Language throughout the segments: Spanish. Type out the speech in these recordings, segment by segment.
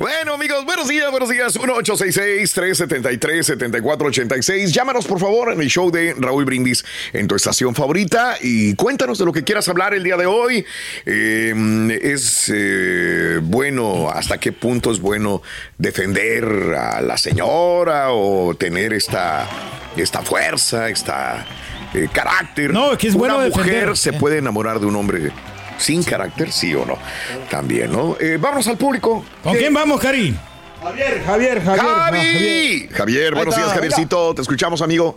Bueno, amigos, buenos días, buenos días. 1-866-373-7486. Llámanos, por favor, en el show de Raúl Brindis en tu estación favorita y cuéntanos de lo que quieras hablar el día de hoy. Eh, es eh, bueno, hasta qué punto es bueno defender a la señora o tener esta, esta fuerza, esta eh, carácter. No, que es Una bueno mujer defender. se puede enamorar de un hombre sin carácter, sí o no. También, ¿no? Eh, vamos al público. ¿Con quién vamos, Cari? Javier, Javier, Javier. Javi. Javier, buenos días, Javiercito. Te escuchamos, amigo.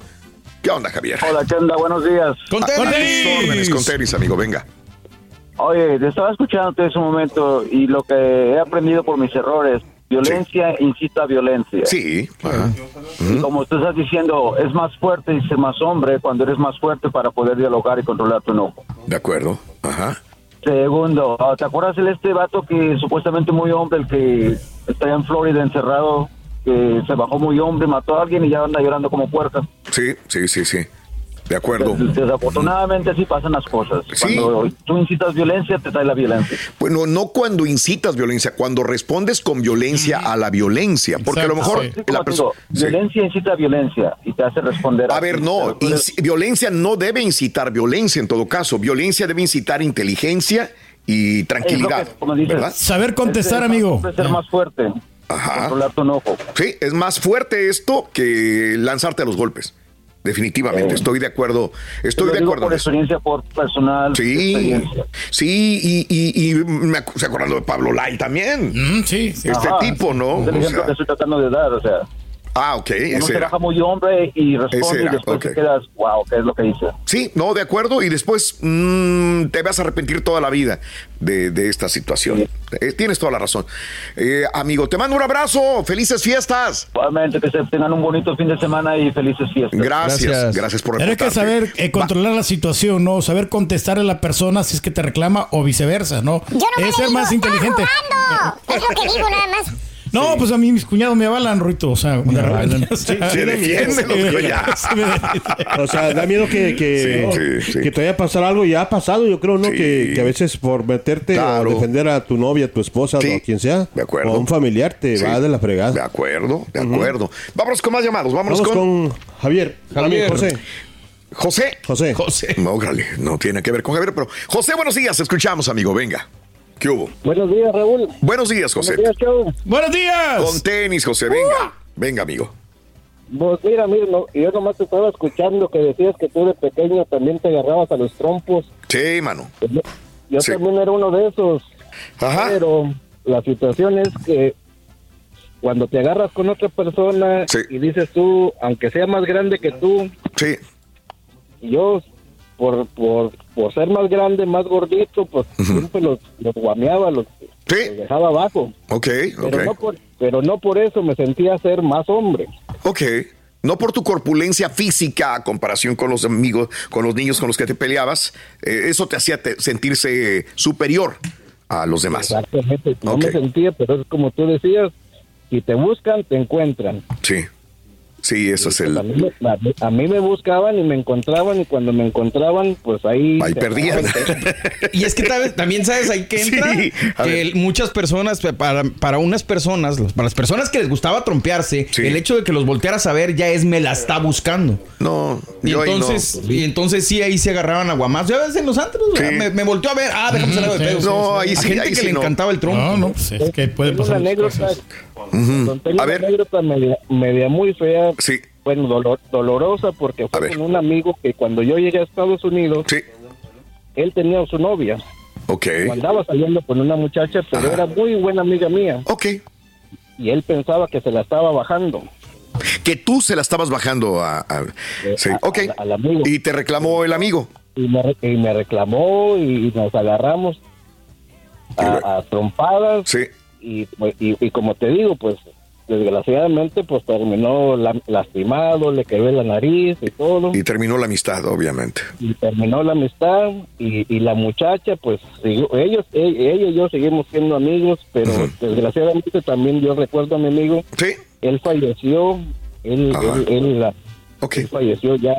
¿Qué onda, Javier? Hola, ¿qué onda? Buenos días. Con A tus tenis. órdenes, con tenis, amigo, venga. Oye, te estaba escuchando en ese momento y lo que he aprendido por mis errores, violencia incita a violencia. Sí. ajá. Y como tú estás diciendo, es más fuerte y ser más hombre cuando eres más fuerte para poder dialogar y controlar tu enojo. De acuerdo. Ajá. Segundo, ah, ¿te acuerdas de este vato que supuestamente muy hombre, el que está en Florida encerrado, que se bajó muy hombre, mató a alguien y ya anda llorando como puerca? Sí, sí, sí, sí. De acuerdo. Desafortunadamente así pasan las cosas. Sí. Cuando tú incitas violencia, te trae la violencia. Bueno, no cuando incitas violencia, cuando respondes con violencia a la violencia. Porque a lo mejor sí. La persona. Sí. Violencia incita a violencia y te hace responder. A ver, no, eres- violencia no debe incitar violencia en todo caso. Violencia debe incitar inteligencia y tranquilidad. Es lo que, como dices, ¿Verdad? Saber contestar, es- amigo. ser más fuerte. Ajá. Controlar tu enojo. Sí, es más fuerte esto que lanzarte a los golpes. Definitivamente, Sí. estoy de acuerdo. Estoy de acuerdo. por experiencia, por personal. Sí, experiencia. sí, y, y, y me acu- se acordando de Pablo Lai también. Mm, sí, sí. Este Ajá. tipo, ¿no? Es el O ejemplo sea, que estoy tratando de dar. O sea, ah, ok, uno ese se era. baja muy hombre y responde y después ok. te quedas, wow, ¿qué es lo que hice? Sí, no, de acuerdo. Y después mm, te vas a arrepentir toda la vida de, de esta situación. Eh, tienes toda la razón. Eh, amigo, te mando un abrazo. Felices fiestas. Igualmente, que se tengan un bonito fin de semana y felices fiestas. Gracias. Gracias, Gracias. por Tienes que saber eh, controlar la situación, ¿no? Saber contestar a la persona si es que te reclama o viceversa, ¿no? Yo no es ser más inteligente. Es lo que digo nada más. No, pues a mí mis cuñados me avalan, Ruito. O sea, de repente. o sea, Se defienden los cuñados. sí me- O sea, da miedo que, que, Sí, sí, sí. que te vaya a pasar algo. Ya ha pasado, yo creo, ¿no? Sí. Que, que a veces por meterte Claro. o defender a tu novia, tu esposa Sí. o quien sea, De acuerdo. o a un familiar te Sí. va de la De fregada. acuerdo, de acuerdo. Vámonos con más llamados. Vámonos Vamos con, con Javier. Javier. José. José. José. José. No, órale, no tiene que ver con Javier, pero José, buenos días. Escuchamos, amigo. Venga. ¿Qué hubo? Buenos días, Raúl. Buenos días, José. Buenos días, show. Buenos días. Con tenis, José. Venga. Venga, amigo. Pues mira, mira, no, yo nomás te estaba escuchando que decías que tú de pequeño también te agarrabas a los trompos. Sí, mano. Yo, yo Sí. también era uno de esos. Ajá. Pero la situación es que cuando te agarras con otra persona Sí. y dices tú, aunque sea más grande que tú, Sí. yo por, por, por ser más grande, más gordito, pues siempre los, los guameaba, los, Sí. los dejaba abajo. Ok, Pero, no ok. por, pero no por eso me sentía ser más hombre. Ok. No por tu corpulencia física a comparación con los amigos, con los niños con los que te peleabas, eh, eso te hacía te- sentirse superior a los demás. Exactamente. No me sentía, pero es como tú decías, si te buscan, te encuentran. Sí. Sí, eso es el. A mí, me- a mí- a mí me buscaban y me encontraban y cuando me encontraban, pues ahí... Ahí perdían. Y es que también sabes ahí que entra Sí, que muchas personas, para, para unas personas, para las personas que les gustaba trompearse, Sí. el hecho de que los voltearas a ver ya es me la está buscando. No, Y yo ahí no. entonces, y entonces sí, ahí se agarraban a guamazos. Ya ves en los antros, Sí. me, me volteó a ver, ah, déjame salir de Sí, pedo. No, ahí a sí, gente ahí que sí le no. encantaba el tronco. No, no, pues es que puede pasar. anécdota, A una ver. anécdota media, media muy fea, Sí, bueno, dolor- dolorosa, porque fue con un amigo que cuando yo llegué a Estados Unidos, sí. él tenía a su novia, Ok. o andaba saliendo con una muchacha, pero Ajá. era muy buena amiga mía, Ok. y él pensaba que se la estaba bajando. Que tú se la estabas bajando a. a- sí, a- ok. al- al amigo. Y te reclamó el amigo. y me, y me reclamó y nos agarramos a, trompadas Sí. y, y, y como te digo, pues desgraciadamente pues terminó la- lastimado, le quebré la nariz y todo Y terminó la amistad, obviamente. y terminó la amistad y, y la muchacha pues siguió- ellos e- ella y yo seguimos siendo amigos, pero desgraciadamente también yo recuerdo a mi amigo, Sí. él falleció, él, él, él, la- Ok, Él falleció ya,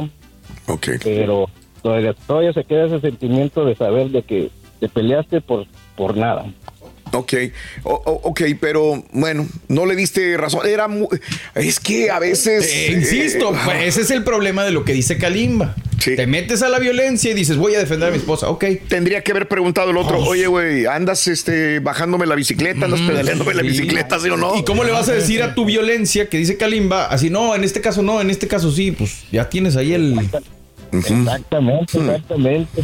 ok. pero todavía, todavía se queda ese sentimiento de saber de que te peleaste por, por nada. Ok, O- o- ok, pero bueno, no le diste razón. Era mu- es que a veces. Te insisto, eh, pues, ese es el problema de lo que dice Kalimba. Sí. Te metes a la violencia y dices, voy a defender a mi esposa. Ok. Tendría que haber preguntado el otro, Oh. oye, güey, ¿andas este, bajándome la bicicleta? ¿Andas pedaleándome la bicicleta, sí o no? ¿Y cómo le vas a decir a tu violencia que dice Kalimba? Así, no, en este caso no, en este caso sí. Pues ya tienes ahí el. Exactamente, exactamente.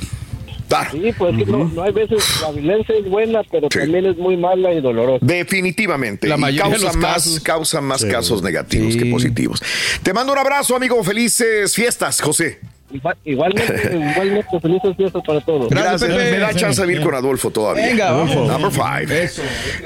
Sí, pues que no, no hay veces, la violencia es buena, pero Sí. también es muy mala y dolorosa. Definitivamente. La Y mayoría de causa los más, casos. causa más casos negativos Sí. que positivos. Te mando un abrazo, amigo. Felices fiestas, José. Igual- Igualmente, igualmente, felices fiestas para todos. Gracias, Pepe. Me da chance de ir con Adolfo todavía. Venga, vamos. Number five. Eso.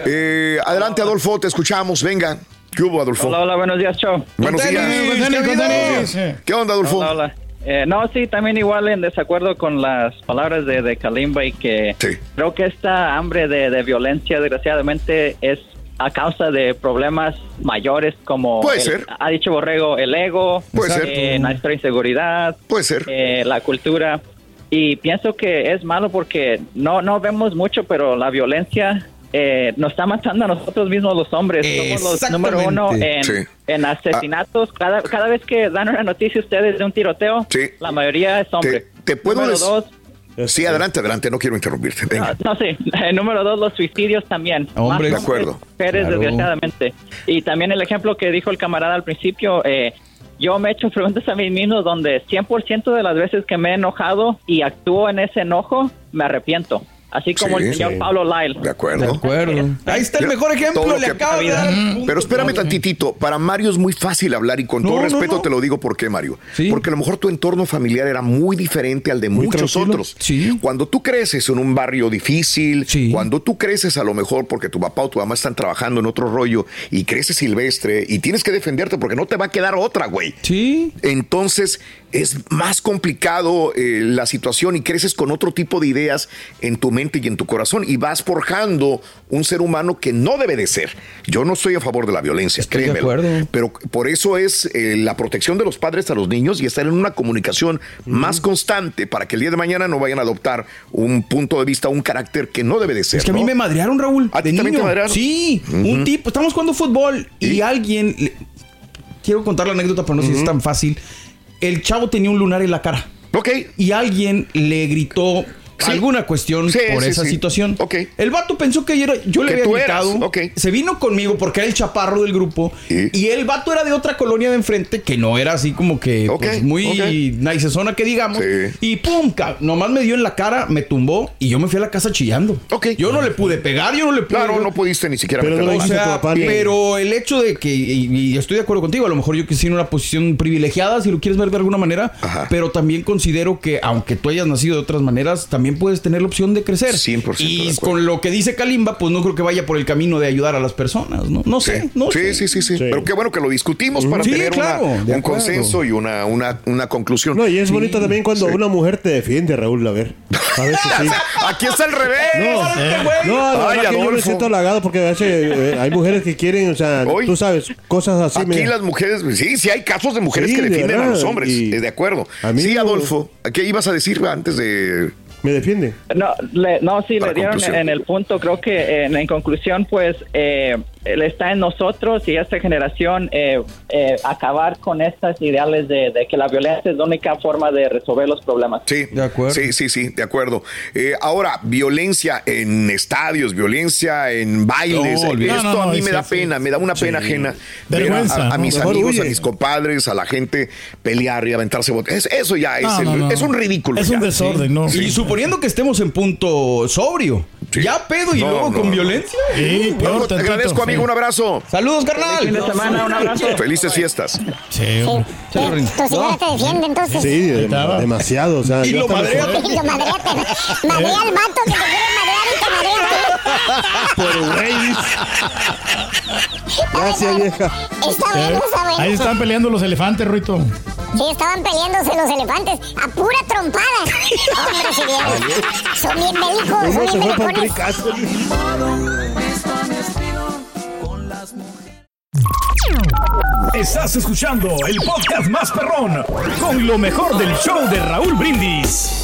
Eh, adelante, Adolfo, te escuchamos. Venga. ¿Qué hubo, Adolfo? Hola, hola, buenos días, Cho. Buenos días. ¿Qué onda, Adolfo? Hola, hola. Eh, no, sí, también igual en desacuerdo con las palabras de, de Kalimba y que Sí. creo que esta hambre de, de violencia, desgraciadamente, es a causa de problemas mayores como Puede el- ser. ha dicho Borrego, el ego, Puede ser. eh, nuestra inseguridad, Puede ser. eh, la cultura. Y pienso que es malo porque no, no vemos mucho, pero la violencia eh, nos está matando a nosotros mismos los hombres. Somos los número uno en, Sí. en asesinatos. Cada, cada vez que dan una noticia ustedes de un tiroteo, Sí. la mayoría es hombre. Te- te puedo número des- dos, Sí, adelante, adelante. No quiero interrumpirte. Venga. no, no, sí. Eh, número dos, los suicidios también. Hombres. Más De acuerdo. Mujeres, Claro. desgraciadamente. Y también el ejemplo que dijo el camarada al principio, eh, yo me he hecho preguntas a mí mismo donde 100% de las veces que me he enojado y actúo en ese enojo, me arrepiento. Así como Sí, el señor sí. Pablo Lyle. De acuerdo. De acuerdo. Ahí está el mejor ejemplo. Le acabo de dar. Pero espérame tantitito, para Mario es muy fácil hablar y con No, todo no, respeto no. te lo digo por qué, Mario. Sí. Porque a lo mejor tu entorno familiar era muy diferente al de muchos tranquilo. otros. Sí. Cuando tú creces en un barrio difícil, Sí. cuando tú creces a lo mejor porque tu papá o tu mamá están trabajando en otro rollo y creces silvestre y tienes que defenderte porque no te va a quedar otra, güey. Sí. Entonces es más complicado eh, la situación y creces con otro tipo de ideas en tu mente y en tu corazón y vas forjando un ser humano que no debe de ser. Yo no estoy a favor de la violencia, Estoy de créemelo. acuerdo. Pero por eso es eh, la protección de los padres a los niños y estar en una comunicación más constante para que el día de mañana no vayan a adoptar un punto de vista, un carácter que no debe de ser. Es que a mí me madrearon, Raúl. ¿A ti también te madrearon? Sí, un tipo. Estamos jugando fútbol y, ¿Y? alguien. le- Quiero contar la anécdota, pero no sé si es tan fácil. El chavo tenía un lunar en la cara. Ok, y alguien le gritó Sí. alguna cuestión Sí, por sí, esa sí. situación. Ok. El vato pensó que yo, era- yo le Que había tú gritado. eras, ok. Se vino conmigo porque era el chaparro del grupo. ¿Y? Y, el vato era de otra colonia de enfrente que no era así como que pues, muy nice zona que digamos. Sí. Y pum, nomás me dio en la cara, me tumbó y yo me fui a la casa chillando. Ok. Yo no le pude pegar, yo no le pude. claro, no pudiste ni siquiera Pero O sea, pero el hecho de que, y, y estoy de acuerdo contigo, a lo mejor yo quisiera en una posición privilegiada, si lo quieres ver de alguna manera, Ajá. pero también considero que aunque tú hayas nacido de otras maneras, también puedes tener la opción de crecer. 100% de Y con lo que dice Kalimba, pues no creo que vaya por el camino de ayudar a las personas, ¿no? No sé, Sí, no sí, sé. sí, sí, sí. Sí. Pero qué bueno que lo discutimos para Sí, tener claro, un consenso y una, una, una conclusión. No, y es bonito también cuando Sí. una mujer te defiende, Raúl, a ver. A veces sí. Aquí está el revés. No, no, la Ay, que yo me siento halagado porque a veces eh, hay mujeres que quieren, o sea, Hoy. tú sabes, cosas así. Aquí mira. las mujeres, sí, sí hay casos de mujeres Sí, que de defienden a los hombres, y- eh, de acuerdo. A mí sí, no- Adolfo, ¿qué ibas a decir antes de Me defiende. No, le- no sí, Para le dieron conclusión. en el punto. Creo que en, en conclusión, pues, eh, está en nosotros y esta generación eh, eh, acabar con estas ideales de, de que la violencia es la única forma de resolver los problemas. Sí, De acuerdo. Sí, sí, sí, de acuerdo. Eh, ahora, violencia en estadios, violencia en bailes. No. Esto No, no, a mí no, me da pena, me da una pena ajena. ver a- Vergüenza, a, mis Mejor amigos, a mis compadres, a la gente pelear y aventarse botellas. Eso ya es, No, el- no, no. es un ridículo. Es ya. un desorden, ¿no? Y suponiendo que estemos en punto sobrio, Sí. ya pedo y No, luego no, con no. violencia. Sí, Bueno, peor te agradezco, amigo. sí. Un abrazo. Saludos, Fin de carnal. semana, un abrazo. Felices fiestas. Sí, Sí. hombre. Eh, Tu señora te defiende entonces. Sí, de- demasiado. O sea, Y yo lo madrea. Y lo madrea, madrea al vato que te quiere madrear y te madrea. Por güey. Gracias, vieja. Está bueno, está bueno. Ahí están peleando los elefantes, Ruito. Sí, estaban peleándose los elefantes a pura trompada. Hombre, si vieran. Son bien bélicos, son bien belicones. Estás escuchando el podcast más perrón con lo mejor del show de Raúl Brindis.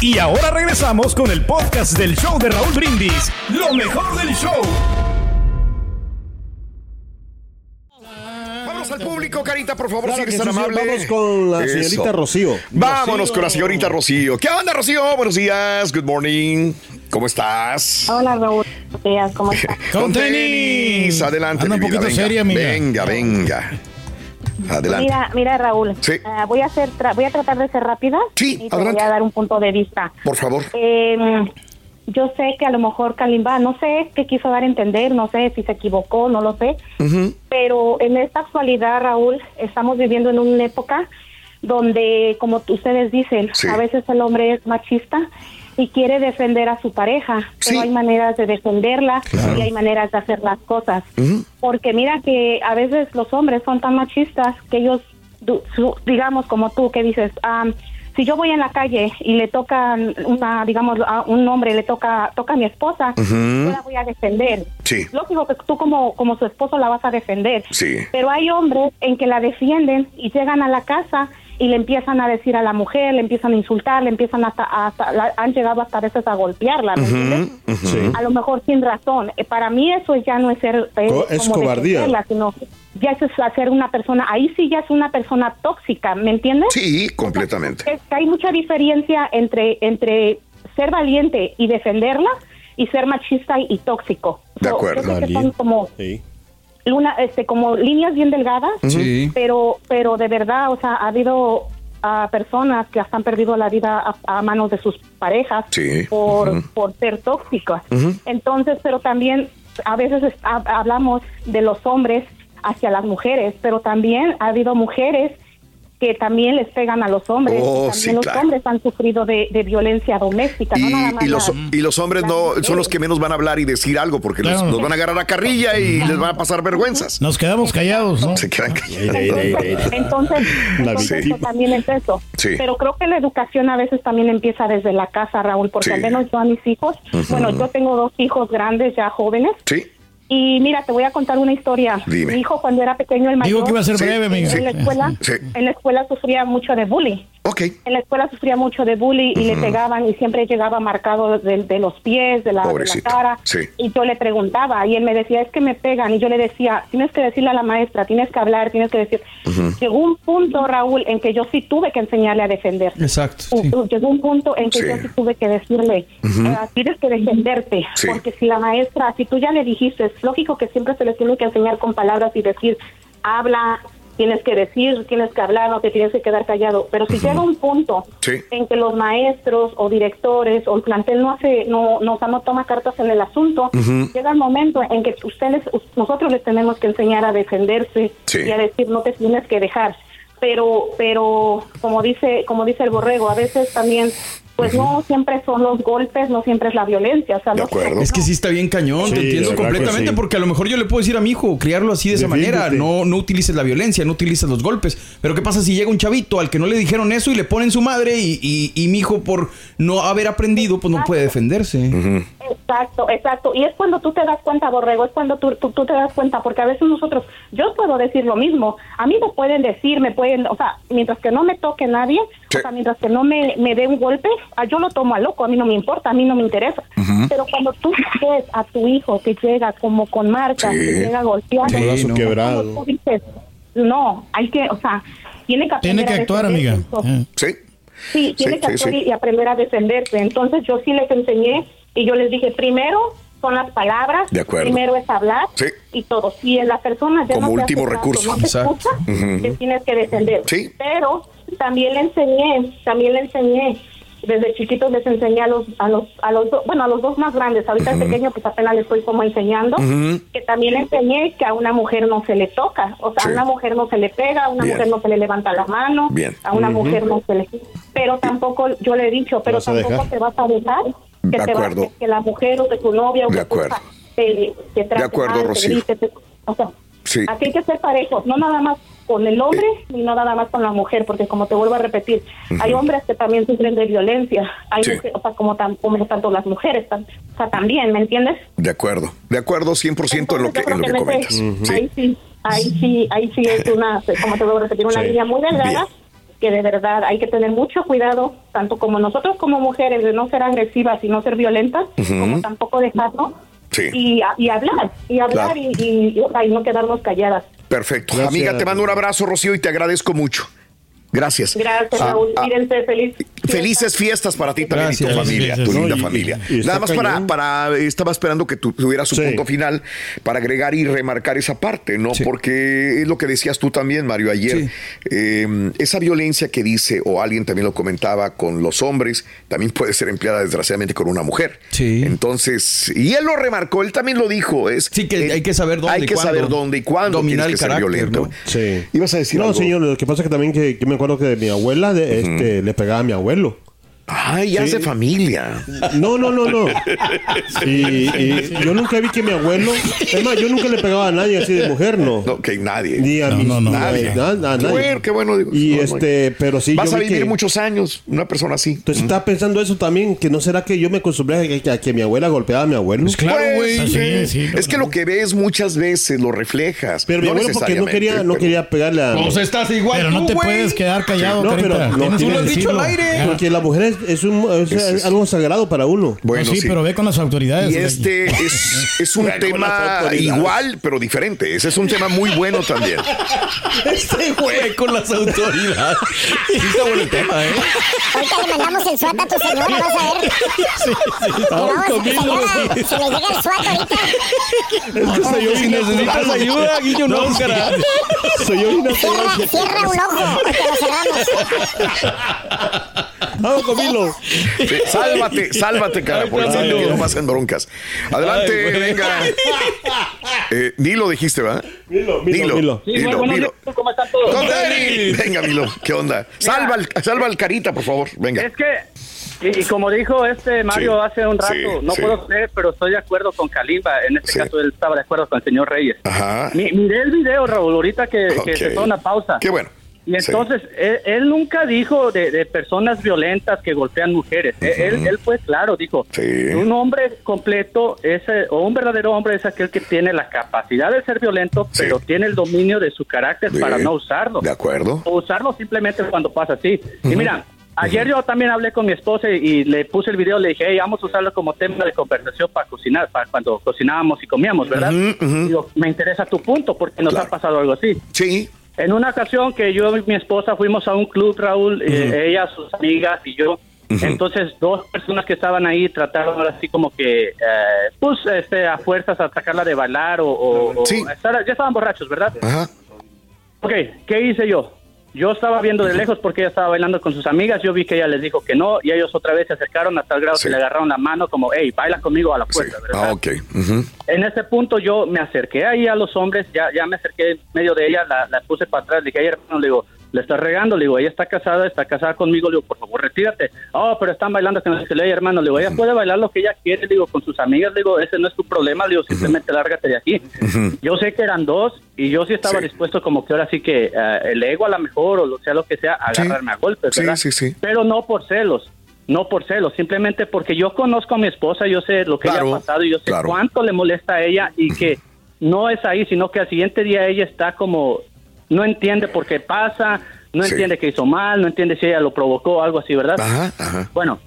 Y ahora regresamos con el podcast del show de Raúl Brindis. Lo mejor del show. Vamos al público, Carita, por favor, Claro si eres que tan sí, amable. vamos con la señorita Rocío. Vámonos Rocío. con la señorita Rocío. ¿Qué onda, Rocío? Buenos días, good morning. ¿Cómo estás? Hola, Raúl. Buenos días, ¿cómo estás? Con tenis. Adelante, Anda mi un vida, poquito venga. seria, amiga. Venga, venga. Adelante. Mira, mira, Raúl. Sí. ah, voy a hacer, tra- voy a tratar de ser rápida. Sí, y te adelante. voy a dar un punto de vista. Por favor. Eh, yo sé que a lo mejor Kalimba, no sé qué quiso dar a entender, no sé si se equivocó, no lo sé. Pero en esta actualidad, Raúl, estamos viviendo en una época donde, como ustedes dicen, Sí. a veces el hombre es machista y quiere defender a su pareja, pero hay maneras de defenderla Claro. y hay maneras de hacer las cosas. Porque mira que a veces los hombres son tan machistas que ellos, digamos como tú, que dices, ah, si yo voy en la calle y le tocan una, digamos, a un hombre le toca, toca a mi esposa, Ujú. yo la voy a defender. Sí. Lógico que tú como, como su esposo la vas a defender. Sí. Pero hay hombres en que la defienden y llegan a la casa y le empiezan a decir a la mujer, le empiezan a insultar, le empiezan hasta, hasta- la- han llegado hasta a veces a golpearla, ¿me entiendes? A lo mejor sin razón. Eh, Para mí eso ya no es ser Co- es como cobardía. defenderla, sino ya es hacer una persona, ahí sí ya es una persona tóxica, ¿me entiendes? Sí, completamente. Es que hay mucha diferencia entre entre ser valiente y defenderla y ser machista y, y tóxico. De So, acuerdo. yo creo que son como Sí. Luna, este, como líneas bien delgadas, Sí. pero, pero de verdad, o sea, ha habido ah, personas que hasta han perdido la vida a, a manos de sus parejas Sí. por, por ser tóxicas. Entonces, pero también a veces es- ha- hablamos de los hombres hacia las mujeres, pero también ha habido mujeres que también les pegan a los hombres. Oh, también sí, los claro. hombres han sufrido de, de violencia doméstica, no nada Y, más y los, las- y los hombres no son los que menos van a hablar y decir algo porque los, Claro. los van a agarrar a carrilla y les van a pasar vergüenzas. Nos quedamos callados, ¿no? Se quedan callados. Entonces, entonces, La entonces, también es eso. Sí. Pero creo que la educación a veces también empieza desde la casa, Raúl, porque Sí. al menos yo a mis hijos, bueno, yo tengo dos hijos grandes, ya jóvenes. Sí. Y mira, te voy a contar una historia. Dime. Mi hijo cuando era pequeño, el mayor, Digo que iba a ser breve, amiga. En la escuela, Sí. en la escuela sufría mucho de bullying. Ok. En la escuela sufría mucho de bullying y le pegaban y siempre llegaba marcado de, de los pies, de la, de la Pobrecito. cara. Sí. Y yo le preguntaba y él me decía, es que me pegan. Y yo le decía, tienes que decirle a la maestra, tienes que hablar, tienes que decir. Llegó un punto, Raúl, en que yo sí tuve que enseñarle a defender. Exacto. Llegó un punto en que Sí. yo sí tuve que decirle. "Ah, tienes que defenderte, Sí. porque si la maestra, si tú ya le dijiste, es lógico que siempre se les tiene que enseñar con palabras y decir, habla, tienes que decir, tienes que hablar, no te tienes que quedar callado. Pero si llega un punto Sí. en que los maestros o directores o el plantel no hace, no, no, no toma cartas en el asunto, llega el momento en que ustedes, nosotros les tenemos que enseñar a defenderse Sí. y a decir no te tienes que dejar. Pero, pero como dice, como dice el borrego, a veces también, pues no siempre son los golpes, no siempre es la violencia. O sea, no- Es que sí está bien cañón, Sí, te entiendo de completamente, sí. porque a lo mejor yo le puedo decir a mi hijo, criarlo así de esa manera, no, no utilices la violencia, no utilices los golpes. Pero ¿qué pasa si llega un chavito al que no le dijeron eso y le ponen su madre y, y, y mi hijo por no haber aprendido, pues no puede defenderse? Exacto, exacto. Y es cuando tú te das cuenta, Borrego, es cuando tú, tú, tú te das cuenta, porque a veces nosotros, yo puedo decir lo mismo, a mí me pueden decir, me pueden, o sea, mientras que no me toque nadie, o sea, mientras que no me, me dé un golpe, yo lo tomo a loco, a mí no me importa, a mí no me interesa. Pero cuando tú ves a tu hijo que llega como con marcas, Sí. que llega golpeado, brazo es quebrado. tú dices, no, hay que, o sea, tiene que Tiene aprender que actuar, amiga. Eh. Sí. Sí, tiene Sí, que sí, actuar sí. y aprender a defenderse. Entonces yo sí les enseñé y yo les dije, primero son las palabras, De acuerdo. primero es hablar Sí. y todo. Si la persona ya Como no último hace caso, recurso. no te te tienes que defender. Sí. Pero también le enseñé, también le enseñé desde chiquitos les enseñé a los, a los, a los dos, bueno, a los dos más grandes, ahorita el pequeño pues apenas le estoy como enseñando, que también le enseñé que a una mujer no se le toca, o sea, Sí. a una mujer no se le pega, a una Bien. mujer no se le levanta la mano, Bien. a una mujer no se le... Pero tampoco, yo le he dicho, pero tampoco te vas a dejar que, De te que, que la mujer o que tu novia o De que tu acuerdo. hija te, te trate De acuerdo, mal, te Rocío. grite, te- o sea, Sí. Aquí hay que ser parejos, no nada más con el hombre ni no nada más con la mujer, porque como te vuelvo a repetir, hay hombres que también sufren de violencia, hay Sí. mujeres, o sea, como, tan, como tanto las mujeres, tan- o sea, también, ¿me entiendes? De acuerdo. De acuerdo 100% en lo que, Yo creo en lo que en comentas. Ahí sí, ahí sí, ahí sí es una, como te vuelvo a repetir, una Sí. línea muy delgada. Bien. que de verdad hay que tener mucho cuidado, tanto como nosotros como mujeres, de no ser agresivas y no ser violentas, como tampoco dejarnos Sí. y, y hablar, y hablar Claro. y, y- y, y no quedarnos calladas. Perfecto. Gracias. Amiga, te mando un abrazo, Rocío, y te agradezco mucho. Gracias. Gracias, Ah, Raúl. ah, Mírense, feliz. Felices fiestas para ti también y tu familia, Gracias. tu No, linda y- familia. y- y está Nada más para, estaba esperando que tú tuvieras su Sí. punto final para agregar y remarcar esa parte, ¿no? Porque es lo que decías tú también, Mario, ayer. Eh, esa violencia que dice, o alguien también lo comentaba con los hombres, también puede ser empleada desgraciadamente con una mujer. Sí. Entonces, y él lo remarcó, él también lo dijo. Es, Sí, que eh, hay que saber dónde Hay y que cuándo. saber dónde y cuándo Dominar tienes que el ser carácter, violento. ¿no? Sí. Ibas a decir No, algo. señor, lo que pasa es que también que, que me acuerdo que mi abuela de, este, le pegaba a mi abuelo. Ay, ya es de familia. No, no, no, no. Y, y yo nunca vi que mi abuelo. Es más, yo nunca le pegaba a nadie así de mujer, no. No, que nadie. Ni a No, no, nadie. na- Qué nadie. bueno, qué bueno. digo, Y no, no. este, pero sí. Vas yo a vi vivir que- muchos años, una persona así. Entonces estaba pensando eso también, que no será que yo me acostumbré a que, a que mi abuela golpeaba a mi abuelo. Pues claro, güey. Pues, Sí, eh, sí, es que lo que ves muchas veces lo reflejas. Pero mi No abuelo porque no quería, no quería pegarle a... Pues estás igual Pero no te güey. puedes quedar callado, No, pero no, tú lo has dicho al aire. Porque la mujer es, un, es Ese es- algo sagrado para uno. Bueno, Pues sí, sí. pero ve con las autoridades. Y este es, es un tema igual, pero diferente. Ese es un tema muy bueno también. Este güey con las autoridades. Sí, está bueno el tema, ¿eh? Ahorita le mandamos el SWAT a tu señora, vas a ver. Le Vamos vamos, conmigo, señora, sí. se le llega el SWAT ahorita. Es que soy yo Si necesitas ayuda, Guillo, no, cara. Soy yo una Cierra, cierra un ojo, porque lo cerramos. Vamos conmigo. Sí, sálvate, sálvate, cara, porque Ay, que no. pasen broncas. Adelante, Ay, venga. Eh, Milo dijiste, ¿va? Milo, Milo, Milo. Sí, Milo, Milo. ¿cómo están todos? Con Dani. Venga, Milo, ¿qué onda? Salva al, salva al carita, por favor. Venga. Es que, y, y como dijo este Mario Sí, hace un rato, sí, no sí. puedo creer, pero estoy de acuerdo con Kalimba. En este Sí. caso, él estaba de acuerdo con el señor Reyes. Ajá. Mi- miré el video, Raúl, ahorita que, que se fue una pausa. Qué bueno. Y entonces, él, él nunca dijo de, de personas violentas que golpean mujeres. él, él fue claro, dijo, Sí. un hombre completo, es, eh, o un verdadero hombre es aquel que tiene la capacidad de ser violento, Sí. pero tiene el dominio de su carácter para no usarlo. De acuerdo. O usarlo simplemente cuando pasa así. Y mira, ayer yo también hablé con mi esposa y, le puse el video, le dije, hey, vamos a usarlo como tema de conversación para cocinar, para cuando cocinábamos y comíamos, ¿verdad? Digo, me interesa tu punto porque nos Claro. ha pasado algo así. Sí. En una ocasión que yo y mi esposa fuimos a un club, Raúl, eh, ella, sus amigas y yo. Entonces, dos personas que estaban ahí trataron ahora así como que, eh, pues, este, a fuerzas a sacarla de bailar o, o- o Sí. estar- ya estaban borrachos, ¿verdad? Ajá. Ok, ¿qué hice yo? Yo estaba viendo de lejos porque ella estaba bailando con sus amigas, yo vi que ella les dijo que no y ellos otra vez se acercaron hasta el grado Sí. que le agarraron la mano como, hey, baila conmigo a la Sí. puerta, ¿verdad? Ah, ok. En ese punto yo me acerqué ahí a los hombres, ya, ya me acerqué en medio de ella, la, la puse para atrás, le dije, "Ay, hermano, le digo, le estás regando, le digo, ella está casada, está casada conmigo, le digo, por favor, retírate. Oh, pero están bailando que no qué, le hermano, le digo, ella puede bailar lo que ella quiere, le digo, con sus amigas, le digo, ese no es tu problema, le digo, simplemente lárgate de aquí. Yo sé que eran dos y yo sí estaba Sí. dispuesto como que ahora sí que eh, el ego a lo mejor o lo sea lo que sea, Sí. agarrarme a golpes, Sí, ¿verdad? sí, sí. Pero no por celos. No por celos, simplemente porque yo conozco a mi esposa, yo sé lo que Claro, ella ha pasado y yo sé claro. cuánto le molesta a ella y que no es ahí, sino que al siguiente día ella está como, no entiende por qué pasa, no Sí. entiende que hizo mal, no entiende si ella lo provocó o algo así, ¿verdad? Ajá, ajá. Bueno,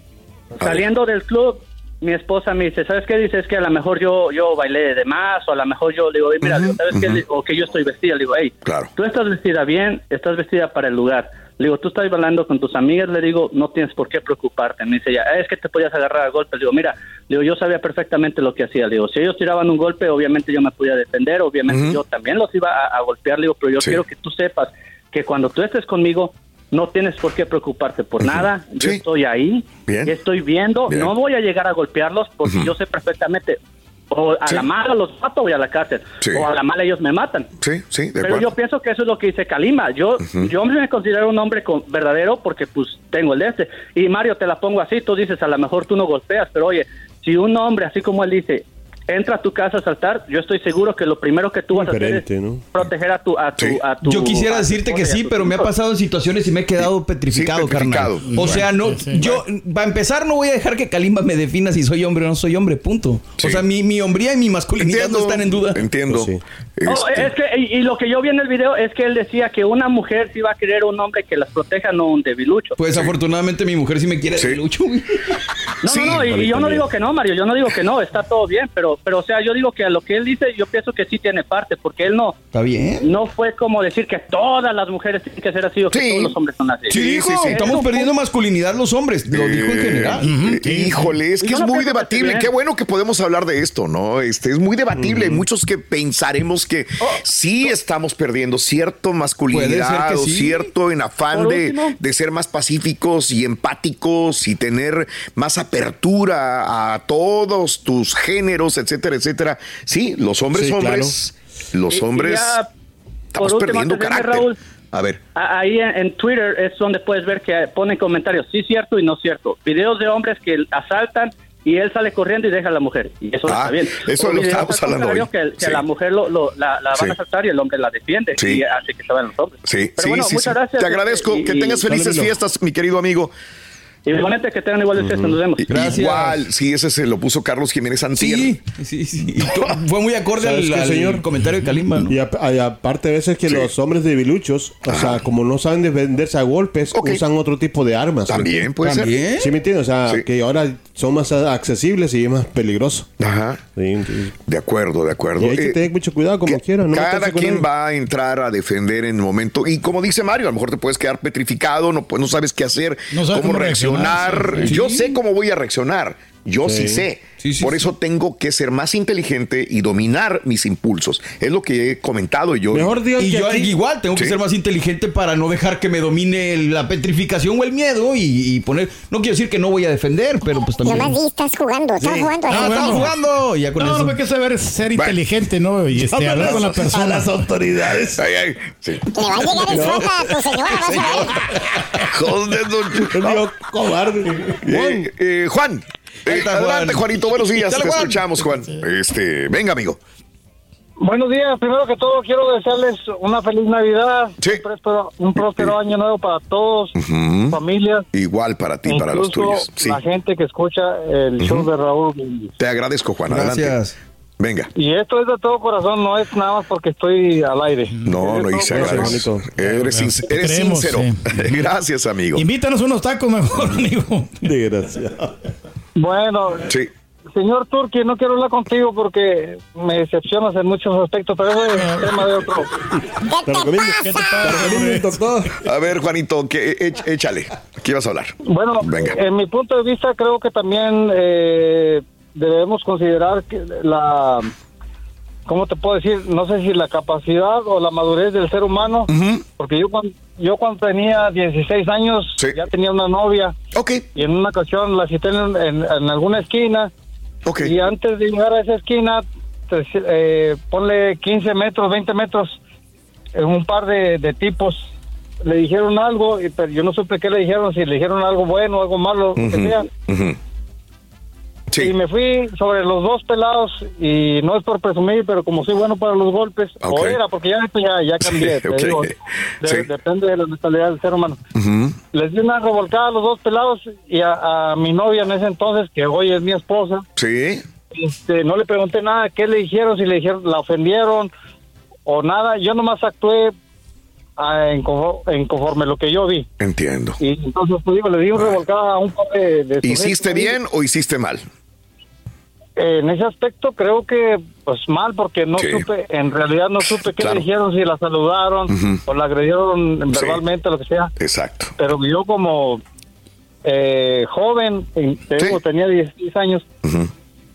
A saliendo del club, mi esposa me dice, ¿sabes qué? Dice, es que a lo mejor yo, yo bailé de más o a lo mejor yo le digo, "Ey, mira, ¿sabes qué? O que yo estoy vestida, le digo, hey, Claro. tú estás vestida bien, estás vestida para el lugar. Le digo, tú estás bailando con tus amigas, le digo, no tienes por qué preocuparte. Me dice ella, es que te podías agarrar a golpes. Le digo, mira, le digo, yo sabía perfectamente lo que hacía. Le digo, si ellos tiraban un golpe, obviamente yo me podía defender, obviamente yo también los iba a, a golpear. Le digo, pero yo Sí. quiero que tú sepas que cuando tú estés conmigo, no tienes por qué preocuparte por nada. Yo estoy ahí, Bien. estoy viendo. Bien. No voy a llegar a golpearlos porque yo sé perfectamente. O a Sí. la mala los mato voy a la cárcel. Sí. O a la mala ellos me matan. Sí, sí, de Pero acuerdo. yo pienso que eso es lo que dice Kalima. Yo, yo me considero un hombre con- verdadero porque pues tengo el de este. Y Mario, te la pongo así, tú dices, a lo mejor tú no golpeas, pero oye, si un hombre, así como él dice, entra a tu casa a saltar, yo estoy seguro que lo primero que tú vas a hacer es proteger a tu... A tu, a tu Yo quisiera decirte que sí, pero me ha pasado en situaciones y me he quedado petrificado, petrificado. carnal. O sea, no, yo, para empezar, no voy a dejar que Kalimba me defina si soy hombre o no soy hombre, punto. O sea, mi, mi hombría y mi masculinidad no están en duda. Entiendo. Oh, es que, y, y lo que yo vi en el video es que él decía que una mujer sí va a querer un hombre que las proteja, no un debilucho. Pues afortunadamente mi mujer sí me quiere de lucho. güey. No, no, no, y, y yo no digo que no, Mario, yo no digo que no, está todo bien, pero, pero o sea, yo digo que a lo que él dice, yo pienso que sí tiene parte, porque él no, Está bien. no fue como decir que todas las mujeres tienen que ser así o que todos los hombres son así. Sí, dijo, estamos perdiendo masculinidad los hombres. Lo dijo en Eh, general. Híjole, es que Yo es no muy debatible. Qué bueno que podemos hablar de esto, ¿no? Este es muy debatible. Hay muchos que pensaremos que Oh. sí estamos perdiendo cierto masculinidad o sí. cierto en afán de, de ser más pacíficos y empáticos y tener más apertura a todos tus géneros, etcétera, etcétera. Sí, los hombres, Sí, hombres, los Y- y hombres ya, estamos por último, perdiendo carácter. Raúl, A ver. Ahí en, en Twitter es donde puedes ver que ponen comentarios, sí cierto y no cierto. Videos de hombres que asaltan y él sale corriendo y deja a la mujer. Y eso Ah, está bien. eso O lo al hablando hoy. Que, que Sí. la mujer lo, lo- la, la van Sí. a asaltar y el hombre la defiende. Sí. Y hace que se los hombres. Sí, Pero sí, bueno, sí, muchas sí. gracias. Te agradezco. Y- que y- tengas felices fiestas, mi querido amigo. Igualmente que tengan iguales fiestas, nos vemos. I- Igual, sí, ese se lo puso Carlos Jiménez Antier. Sí, sí, sí. Y Fue muy acorde ¿Sabes al, señor? comentario de Kalimba, ¿no? Y, ap- y aparte a veces que los hombres debiluchos, o sea, como no saben defenderse a golpes, usan otro tipo de armas. También puede ser. ¿También? Sí, me entiendes, o sea, que ahora son más accesibles y es más peligroso. Ajá. De acuerdo, de acuerdo. Y hay que Eh, tener mucho cuidado como quiera. No Cada quien va a entrar a defender en el momento. Y como dice Mario, a lo mejor te puedes quedar petrificado, no, pues, no sabes qué hacer, No sabes cómo cómo reaccionar. Reaccionar, sí. Yo sé cómo voy a reaccionar. Yo sí, Sí. sé. Por eso tengo que ser más inteligente y dominar mis impulsos. Es lo que he comentado yo. y yo igual tengo que ser más inteligente para no dejar que me domine la petrificación o el miedo y, y poner. No quiero decir que no voy a defender, pero pues también. Di, estás jugando, estás jugando. Ah, estás estamos jugando. Y ya con No, eso. no hay que saber ser inteligente, ¿no? Y este, hablar con la persona. A las autoridades. Ay, ay, sí. Le va a llegar el No. A tu señora, vas a ver. Joder, don- cobarde. Eh, eh, Juan. Eh, adelante, Juan. Juanito. Buenos días. Dale, Te Juan. escuchamos, Juan. Este, venga, amigo. Buenos días, primero que todo quiero desearles una feliz Navidad, un, próspero, un próspero año nuevo para todos, Ujú. familias, Igual para ti, para los incluso tuyos. Sí. la gente que escucha el show de Raúl. Te agradezco, Juan. Adelante. Gracias. Venga. Y esto es de todo corazón, no es nada más porque estoy al aire. No, no, y se agradece. Eres, Te eres creemos, sincero. sí. Gracias, amigo. Invítanos unos tacos mejor, amigo. Desgraciado. Bueno, Sí. señor Turki, no quiero hablar contigo porque me decepcionas en muchos aspectos, pero eso es tema de otro. ¿Qué te pasa? A ver, Juanito, que, ech- échale. Aquí vas a hablar. Bueno, Venga. en mi punto de vista creo que también eh, debemos considerar que la, ¿cómo te puedo decir? No sé si la capacidad o la madurez del ser humano, porque yo cuando, yo cuando tenía 16 años ya tenía una novia. Y en una ocasión la cité en, en- en alguna esquina. Y antes de llegar a esa esquina, eh, ponle 15 metros, 20 metros, eh, un par de, de tipos le dijeron algo, y, pero yo no supe qué le dijeron, si le dijeron algo bueno, algo malo, lo que sea. Ujú. Y me fui sobre los dos pelados y no es por presumir, pero como soy bueno para los golpes, o era, porque ya, ya, ya cambié, Sí, te digo, de- Sí. depende de la mentalidad del ser humano. Les di una revolcada a los dos pelados y a, a mi novia en ese entonces, que hoy es mi esposa, Sí. este, no le pregunté nada, qué le dijeron, si le dijeron, la ofendieron o nada, yo nomás actué ah, en, confor- en conforme lo que yo vi. Entiendo. Y entonces, pues digo, le di una revolcada a un par de... de ¿Hiciste bien o hiciste mal? En ese aspecto creo que pues mal porque no Sí. supe, en realidad no supe qué Claro. le dijeron, si la saludaron o la agredieron Sí. verbalmente, lo que sea. Exacto. Pero yo como eh, joven, en- te digo, tenía 16 años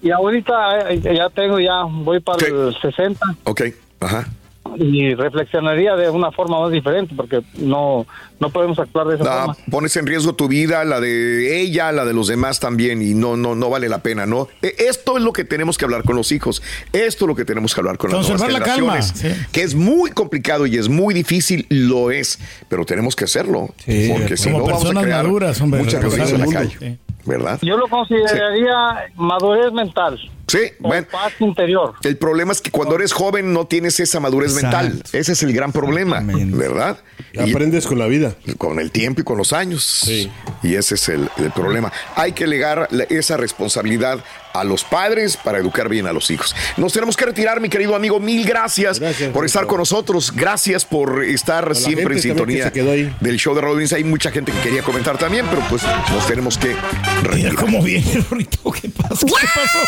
y ahorita eh, ya tengo, ya voy para el 60. Ok. Ajá. Y reflexionaría de una forma más diferente porque no, no podemos actuar de esa No, forma. pones en riesgo tu vida, la de ella, la de los demás también, y no, no, no vale la pena, ¿no? E- Esto es lo que tenemos que hablar con los hijos. Esto es lo que tenemos que hablar con las nuevas Conservar la calma, generaciones. Que es muy complicado y es muy difícil, lo es, pero tenemos que hacerlo. porque si no vamos a personas crear maduras, hombre, mucha regresar violencia en la calle. ¿Verdad? Yo lo consideraría madurez mental. Sí, bueno. Paz interior. El problema es que cuando eres joven no tienes esa madurez mental. Ese es el gran problema, ¿verdad? Aprendes con la vida. Con el tiempo y con los años. Y ese es el, el problema. Hay que legar esa responsabilidad a los padres para educar bien a los hijos. Nos tenemos que retirar, mi querido amigo. Mil gracias, por estar con nosotros. Gracias por estar siempre en que sintonía ahí. del show de Rodríguez. Hay mucha gente que quería comentar también, pero pues nos tenemos que retirar. ¿Cómo viene, Rito? ¿Qué pasó? ¿Qué pasó?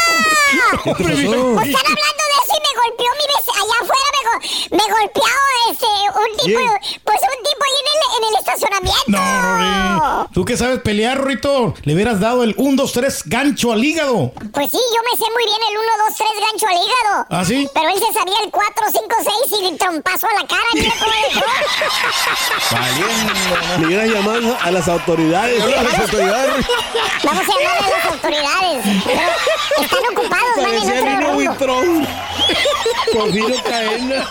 Pues Hombre, están mira. hablando de eso y me golpeó mi vecino. Allá afuera me, go- me golpeó este, un tipo, pues un tipo ahí en el, en el estacionamiento. No, Rory. ¿Tú que sabes pelear, Rito? Le hubieras dado el 1, 2, 3 gancho al hígado. Pues sí, yo me sé muy bien el 1, 2, 3 gancho al hígado. ¿Ah, sí? Pero él se sabía el 4, 5, 6 y el trompazo a la cara. Mira cómo dejó. Le hubieras llamado a las autoridades. Vamos a llamarle a las autoridades. Pero están ocupados, van en Parecía otro rumbo. Porfirio Caena.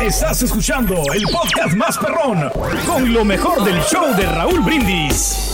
Estás escuchando el podcast más perrón con lo mejor del show de Raúl Brindis.